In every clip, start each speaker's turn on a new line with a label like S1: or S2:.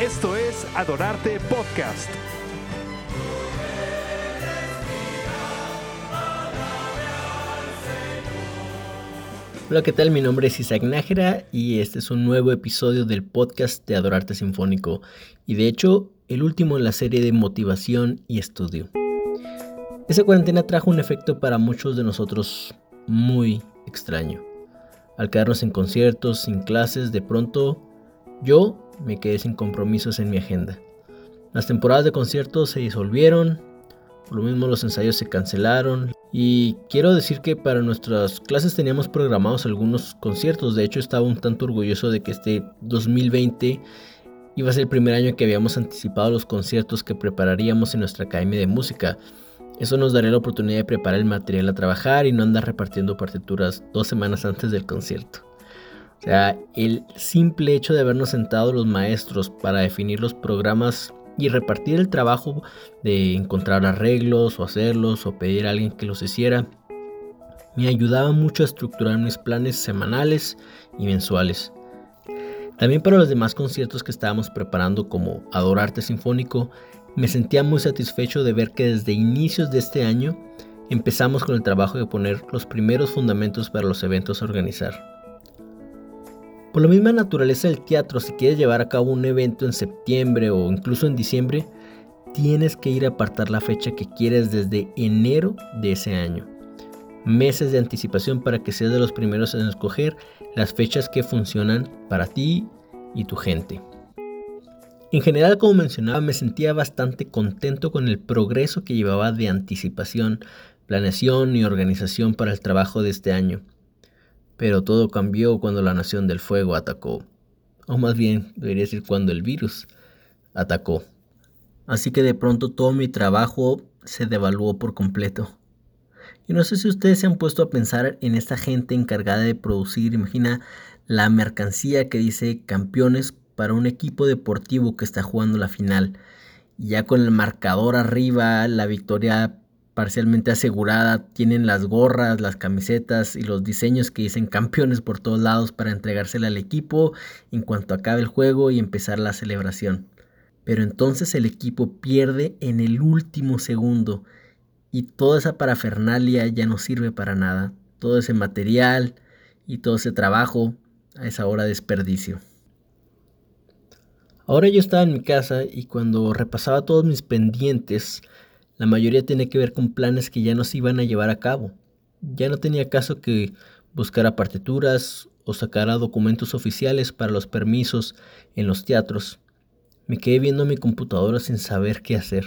S1: Esto es Adorarte Podcast.
S2: Hola, ¿qué tal? Mi nombre es Isaac Nájera y este es un nuevo episodio del podcast de Adorarte Sinfónico y de hecho el último en la serie de motivación y estudio. Esa cuarentena trajo un efecto para muchos de nosotros muy extraño. Al quedarnos en conciertos, sin clases, de pronto yo me quedé sin compromisos en mi agenda. Las temporadas de conciertos se disolvieron, por lo mismo los ensayos se cancelaron y quiero decir que para nuestras clases teníamos programados algunos conciertos, de hecho estaba un tanto orgulloso de que este 2020 iba a ser el primer año que habíamos anticipado los conciertos que prepararíamos en nuestra academia de música. Eso nos daría la oportunidad de preparar el material a trabajar y no andar repartiendo partituras dos semanas antes del concierto. O sea, el simple hecho de habernos sentado los maestros para definir los programas y repartir el trabajo de encontrar arreglos o hacerlos o pedir a alguien que los hiciera, me ayudaba mucho a estructurar mis planes semanales y mensuales. También para los demás conciertos que estábamos preparando como Adorarte Sinfónico, me sentía muy satisfecho de ver que desde inicios de este año empezamos con el trabajo de poner los primeros fundamentos para los eventos a organizar. Por la misma naturaleza del teatro, si quieres llevar a cabo un evento en septiembre o incluso en diciembre, tienes que ir a apartar la fecha que quieres desde enero de ese año. Meses de anticipación para que seas de los primeros en escoger las fechas que funcionan para ti y tu gente. En general, como mencionaba, me sentía bastante contento con el progreso que llevaba de anticipación, planeación y organización para el trabajo de este año. Pero todo cambió cuando la Nación del Fuego atacó. O más bien, debería decir cuando el virus atacó. Así que de pronto todo mi trabajo se devaluó por completo. Y no sé si ustedes se han puesto a pensar en esta gente encargada de producir, imagina la mercancía que dice campeones para un equipo deportivo que está jugando la final. Ya con el marcador arriba, la victoria parcialmente asegurada, tienen las gorras, las camisetas y los diseños que dicen campeones por todos lados para entregársela al equipo en cuanto acabe el juego y empezar la celebración. Pero entonces el equipo pierde en el último segundo y toda esa parafernalia ya no sirve para nada. Todo ese material y todo ese trabajo a esa hora desperdicio. Ahora yo estaba en mi casa y cuando repasaba todos mis pendientes, la mayoría tiene que ver con planes que ya no se iban a llevar a cabo. Ya no tenía caso que buscara partituras o sacara documentos oficiales para los permisos en los teatros. Me quedé viendo mi computadora sin saber qué hacer.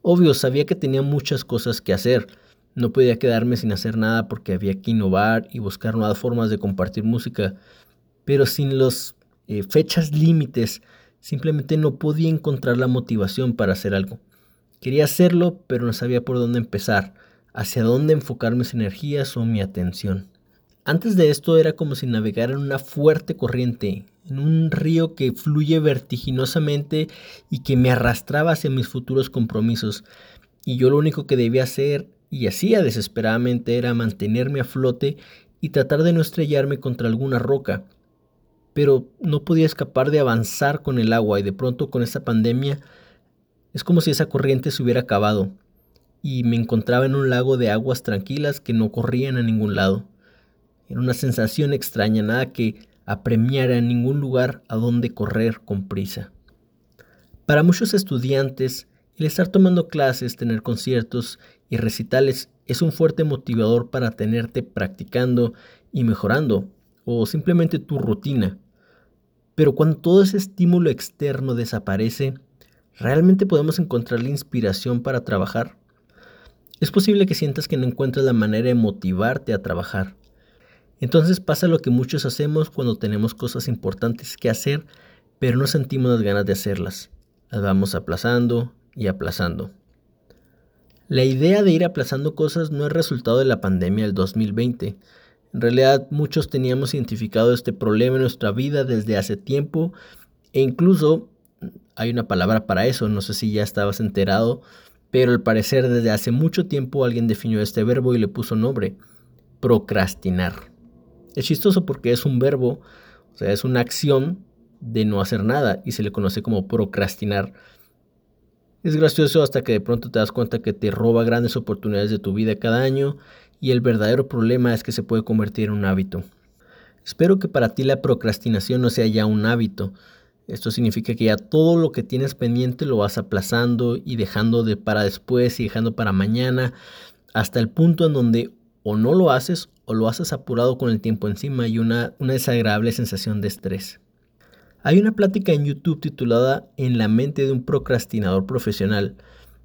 S2: Obvio, sabía que tenía muchas cosas que hacer. No podía quedarme sin hacer nada porque había que innovar y buscar nuevas formas de compartir música. Pero sin las eh, fechas límites, simplemente no podía encontrar la motivación para hacer algo. Quería hacerlo, pero no sabía por dónde empezar, hacia dónde enfocar mis energías o mi atención. Antes de esto era como si navegara en una fuerte corriente, en un río que fluye vertiginosamente y que me arrastraba hacia mis futuros compromisos. Y yo lo único que debía hacer, y hacía desesperadamente, era mantenerme a flote y tratar de no estrellarme contra alguna roca. Pero no podía escapar de avanzar con el agua y de pronto con esta pandemia es como si esa corriente se hubiera acabado y me encontraba en un lago de aguas tranquilas que no corrían a ningún lado. Era una sensación extraña, nada que apremiara en ningún lugar a donde correr con prisa. Para muchos estudiantes, el estar tomando clases, tener conciertos y recitales es un fuerte motivador para tenerte practicando y mejorando, o simplemente tu rutina. Pero cuando todo ese estímulo externo desaparece, ¿Realmente podemos encontrar la inspiración para trabajar? Es posible que sientas que no encuentras la manera de motivarte a trabajar. Entonces pasa lo que muchos hacemos cuando tenemos cosas importantes que hacer, pero no sentimos las ganas de hacerlas. Las vamos aplazando y aplazando. La idea de ir aplazando cosas no es resultado de la pandemia del 2020. En realidad muchos teníamos identificado este problema en nuestra vida desde hace tiempo e incluso hay una palabra para eso, no sé si ya estabas enterado, pero al parecer desde hace mucho tiempo alguien definió este verbo y le puso nombre, procrastinar. Es chistoso porque es un verbo, o sea, es una acción de no hacer nada y se le conoce como procrastinar. Es gracioso hasta que de pronto te das cuenta que te roba grandes oportunidades de tu vida cada año y el verdadero problema es que se puede convertir en un hábito. Espero que para ti la procrastinación no sea ya un hábito. Esto significa que ya todo lo que tienes pendiente lo vas aplazando y dejando de para después y dejando para mañana hasta el punto en donde o no lo haces o lo haces apurado con el tiempo encima y una, una desagradable sensación de estrés. Hay una plática en YouTube titulada En la mente de un procrastinador profesional,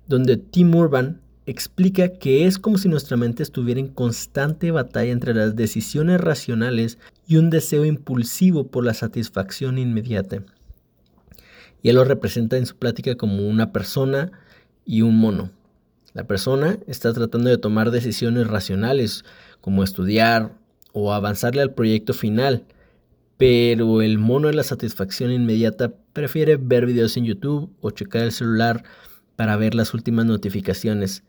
S2: donde Tim Urban explica que es como si nuestra mente estuviera en constante batalla entre las decisiones racionales y un deseo impulsivo por la satisfacción inmediata. Y él lo representa en su plática como una persona y un mono. La persona está tratando de tomar decisiones racionales, como estudiar o avanzarle al proyecto final, pero el mono de la satisfacción inmediata prefiere ver videos en YouTube o checar el celular para ver las últimas notificaciones.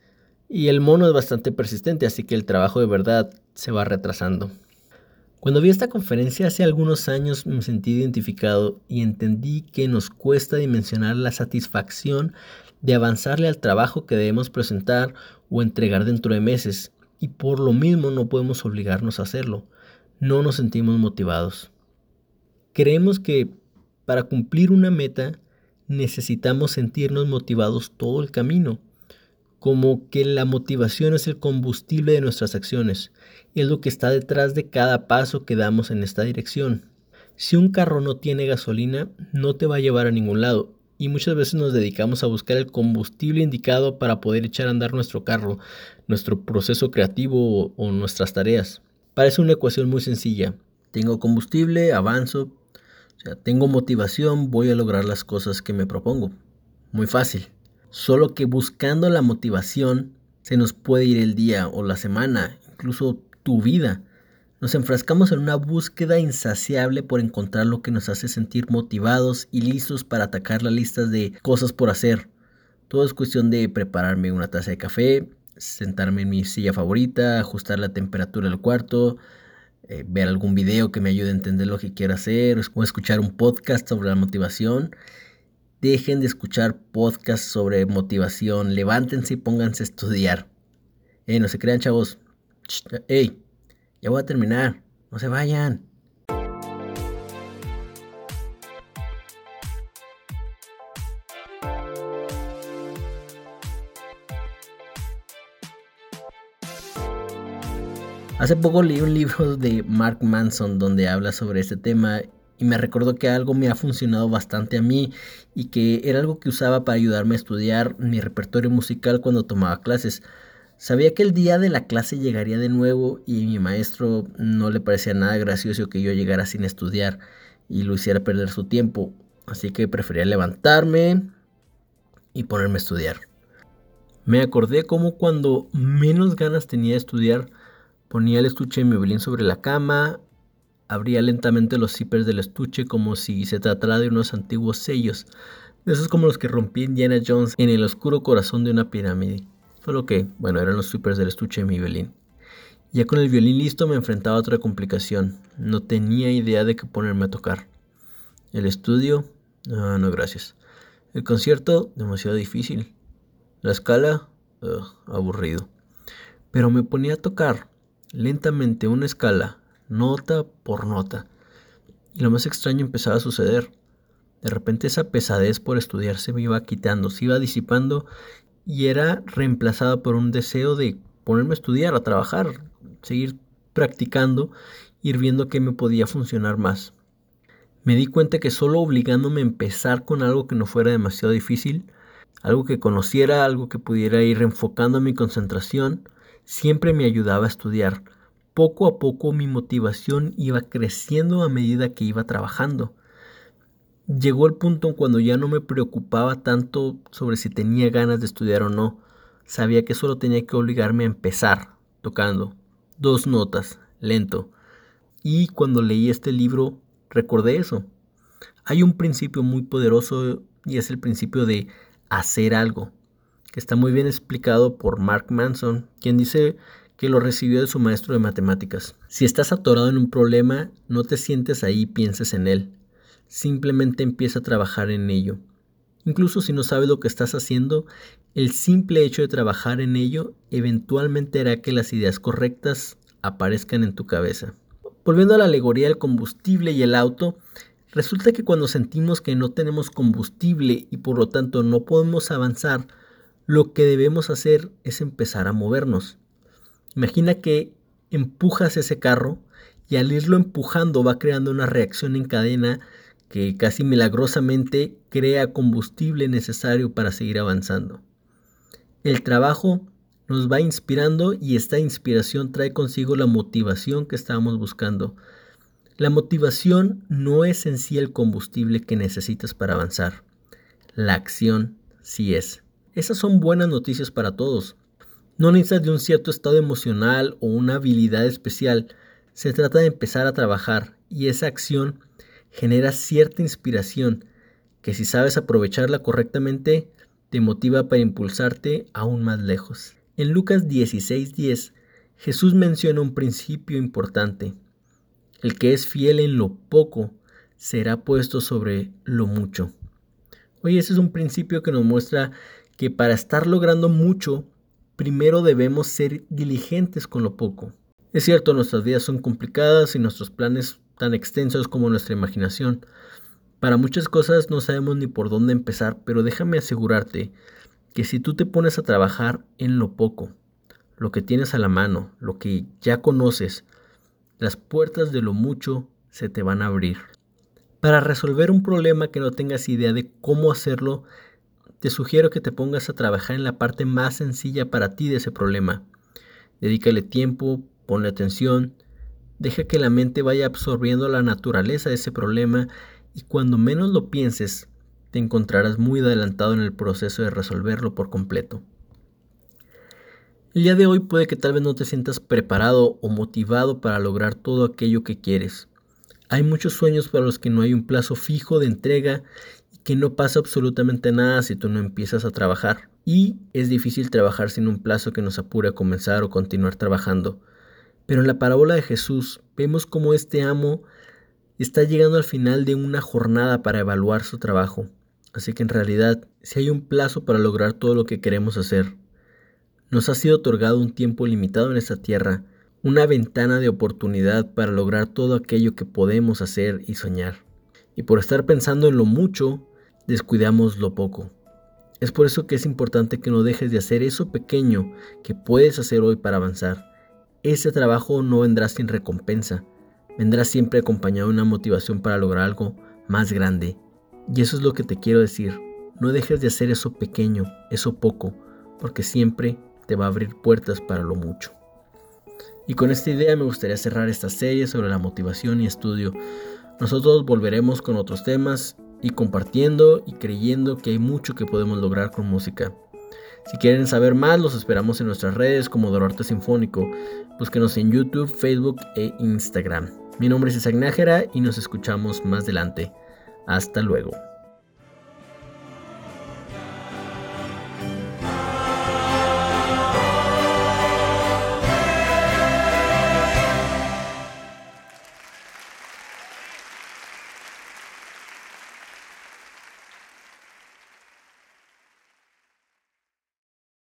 S2: Y el mono es bastante persistente, así que el trabajo de verdad se va retrasando. Cuando vi esta conferencia hace algunos años me sentí identificado y entendí que nos cuesta dimensionar la satisfacción de avanzarle al trabajo que debemos presentar o entregar dentro de meses, y por lo mismo no podemos obligarnos a hacerlo. No nos sentimos motivados. Creemos que para cumplir una meta necesitamos sentirnos motivados todo el camino, como que la motivación es el combustible de nuestras acciones, es lo que está detrás de cada paso que damos en esta dirección. Si un carro no tiene gasolina, no te va a llevar a ningún lado, y muchas veces nos dedicamos a buscar el combustible indicado para poder echar a andar nuestro carro, nuestro proceso creativo o, nuestras tareas. Parece una ecuación muy sencilla. Tengo combustible, avanzo, o sea, tengo motivación, voy a lograr las cosas que me propongo. Muy fácil. Solo que buscando la motivación se nos puede ir el día o la semana, incluso tu vida. Nos enfrascamos en una búsqueda insaciable por encontrar lo que nos hace sentir motivados y listos para atacar las listas de cosas por hacer. Todo es cuestión de prepararme una taza de café, sentarme en mi silla favorita, ajustar la temperatura del cuarto, eh, ver algún video que me ayude a entender lo que quiero hacer o escuchar un podcast sobre la motivación. Dejen de escuchar podcasts sobre motivación, levántense y pónganse a estudiar. Eh, no se crean chavos. Ey, ya voy a terminar. No se vayan. Hace poco leí un libro de Mark Manson donde habla sobre este tema y me recordó que algo me ha funcionado bastante a mí y que era algo que usaba para ayudarme a estudiar mi repertorio musical cuando tomaba clases. Sabía que el día de la clase llegaría de nuevo y mi maestro no le parecía nada gracioso que yo llegara sin estudiar y lo hiciera perder su tiempo, así que prefería levantarme y ponerme a estudiar. Me acordé como cuando menos ganas tenía de estudiar, ponía el estuche de mi violín sobre la cama, abría lentamente los zippers del estuche como si se tratara de unos antiguos sellos, de esos como los que rompí Indiana Jones en el oscuro corazón de una pirámide. Solo que, bueno, eran los sweepers del estuche de mi violín. Ya con el violín listo me enfrentaba a otra complicación. No tenía idea de qué ponerme a tocar. El estudio, ah, no gracias. El concierto, demasiado difícil. La escala, aburrido. Pero me ponía a tocar lentamente una escala, nota por nota. Y lo más extraño empezaba a suceder. De repente esa pesadez por estudiar se me iba quitando, se iba disipando y era reemplazada por un deseo de ponerme a estudiar, a trabajar, seguir practicando, ir viendo qué me podía funcionar más. Me di cuenta que solo obligándome a empezar con algo que no fuera demasiado difícil, algo que conociera, algo que pudiera ir enfocando mi concentración, siempre me ayudaba a estudiar. Poco a poco mi motivación iba creciendo a medida que iba trabajando llegó el punto cuando ya no me preocupaba tanto sobre si tenía ganas de estudiar o no. Sabía que solo tenía que obligarme a empezar tocando dos notas, lento. Y cuando leí este libro recordé eso. Hay un principio muy poderoso y es el principio de hacer algo, que está muy bien explicado por Mark Manson, quien dice que lo recibió de su maestro de matemáticas. Si estás atorado en un problema, no te sientes ahí y pienses en él simplemente empieza a trabajar en ello. Incluso si no sabes lo que estás haciendo, el simple hecho de trabajar en ello eventualmente hará que las ideas correctas aparezcan en tu cabeza. Volviendo a la alegoría del combustible y el auto, resulta que cuando sentimos que no tenemos combustible y por lo tanto no podemos avanzar, lo que debemos hacer es empezar a movernos. Imagina que empujas ese carro y al irlo empujando va creando una reacción en cadena que casi milagrosamente crea combustible necesario para seguir avanzando. El trabajo nos va inspirando y esta inspiración trae consigo la motivación que estábamos buscando. La motivación no es en sí el combustible que necesitas para avanzar. La acción sí es. Esas son buenas noticias para todos. No necesitas de un cierto estado emocional o una habilidad especial. Se trata de empezar a trabajar y esa acción genera cierta inspiración que si sabes aprovecharla correctamente te motiva para impulsarte aún más lejos. En Lucas 16:10 Jesús menciona un principio importante. El que es fiel en lo poco será puesto sobre lo mucho. Oye, ese es un principio que nos muestra que para estar logrando mucho, primero debemos ser diligentes con lo poco. Es cierto, nuestras vidas son complicadas y nuestros planes tan extensos como nuestra imaginación. Para muchas cosas no sabemos ni por dónde empezar, pero déjame asegurarte que si tú te pones a trabajar en lo poco, lo que tienes a la mano, lo que ya conoces, las puertas de lo mucho se te van a abrir. Para resolver un problema que no tengas idea de cómo hacerlo, te sugiero que te pongas a trabajar en la parte más sencilla para ti de ese problema. Dedícale tiempo, ponle atención, Deja que la mente vaya absorbiendo la naturaleza de ese problema y cuando menos lo pienses, te encontrarás muy adelantado en el proceso de resolverlo por completo. El día de hoy puede que tal vez no te sientas preparado o motivado para lograr todo aquello que quieres. Hay muchos sueños para los que no hay un plazo fijo de entrega que no pasa absolutamente nada si tú no empiezas a trabajar. Y es difícil trabajar sin un plazo que nos apure a comenzar o continuar trabajando. Pero en la parábola de Jesús vemos cómo este amo está llegando al final de una jornada para evaluar su trabajo. Así que en realidad, si hay un plazo para lograr todo lo que queremos hacer, nos ha sido otorgado un tiempo limitado en esta tierra, una ventana de oportunidad para lograr todo aquello que podemos hacer y soñar. Y por estar pensando en lo mucho, descuidamos lo poco. Es por eso que es importante que no dejes de hacer eso pequeño que puedes hacer hoy para avanzar. Ese trabajo no vendrá sin recompensa, vendrá siempre acompañado de una motivación para lograr algo más grande. Y eso es lo que te quiero decir, no dejes de hacer eso pequeño, eso poco, porque siempre te va a abrir puertas para lo mucho. Y con esta idea me gustaría cerrar esta serie sobre la motivación y estudio. Nosotros volveremos con otros temas y compartiendo y creyendo que hay mucho que podemos lograr con música. Si quieren saber más, los esperamos en nuestras redes como Dorarte Sinfónico. Búsquenos en YouTube, Facebook e Instagram. Mi nombre es Isaac Nájera y nos escuchamos más adelante. Hasta luego.